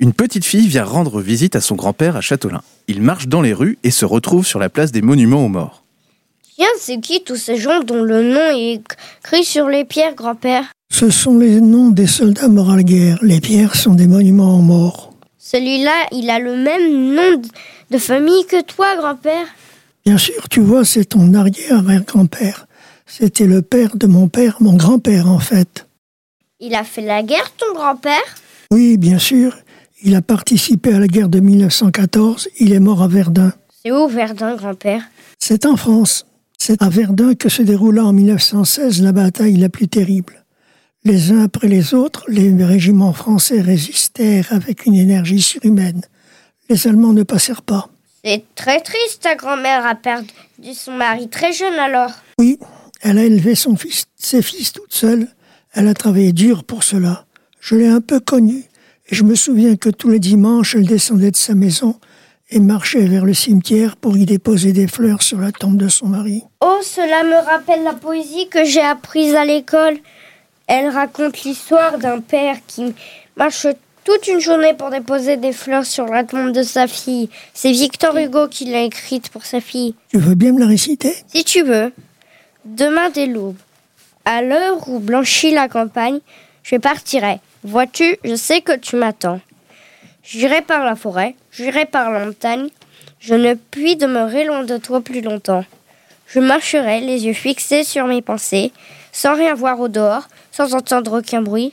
Une petite fille vient rendre visite à son grand-père à Châtelain. Il marche dans les rues et se retrouve sur la place des monuments aux morts. Tiens, c'est qui tous ces gens dont le nom est écrit sur les pierres, grand-père? Ce sont les noms des soldats morts à la guerre. Les pierres sont des monuments aux morts. Celui-là, il a le même nom de famille que toi, grand-père? Bien sûr, tu vois, c'est ton arrière-grand-père. C'était le père de mon père, mon grand-père en fait. Il a fait la guerre, ton grand-père? Oui, bien sûr. Il a participé à la guerre de 1914. Il est mort à Verdun. C'est où Verdun, grand-père? C'est en France. C'est à Verdun que se déroula en 1916 la bataille la plus terrible. Les uns après les autres, les régiments français résistèrent avec une énergie surhumaine. Les Allemands ne passèrent pas. C'est très triste, ta grand-mère a perdu son mari très jeune alors. Oui, elle a élevé son fils, ses fils toute seule. Elle a travaillé dur pour cela. Je l'ai un peu connue. Et je me souviens que tous les dimanches, elle descendait de sa maison et marchait vers le cimetière pour y déposer des fleurs sur la tombe de son mari. Oh, cela me rappelle la poésie que j'ai apprise à l'école. Elle raconte l'histoire d'un père qui marche toute une journée pour déposer des fleurs sur la tombe de sa fille. C'est Victor Hugo qui l'a écrite pour sa fille. Tu veux bien me la réciter? Si tu veux. Demain dès l'aube, à l'heure où blanchit la campagne, je partirai. Vois-tu, je sais que tu m'attends. J'irai par la forêt, j'irai par la montagne. Je ne puis demeurer loin de toi plus longtemps. Je marcherai, les yeux fixés sur mes pensées, sans rien voir au dehors, sans entendre aucun bruit.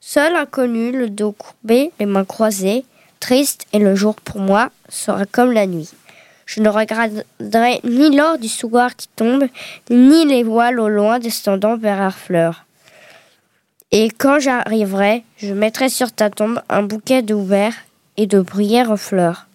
Seul inconnu, le dos courbé, les mains croisées, triste, et le jour pour moi sera comme la nuit. Je ne regarderai ni l'or du soir qui tombe, ni les voiles au loin descendant vers Harfleur. Et quand j'arriverai, je mettrai sur ta tombe un bouquet de et de bruyères en fleurs.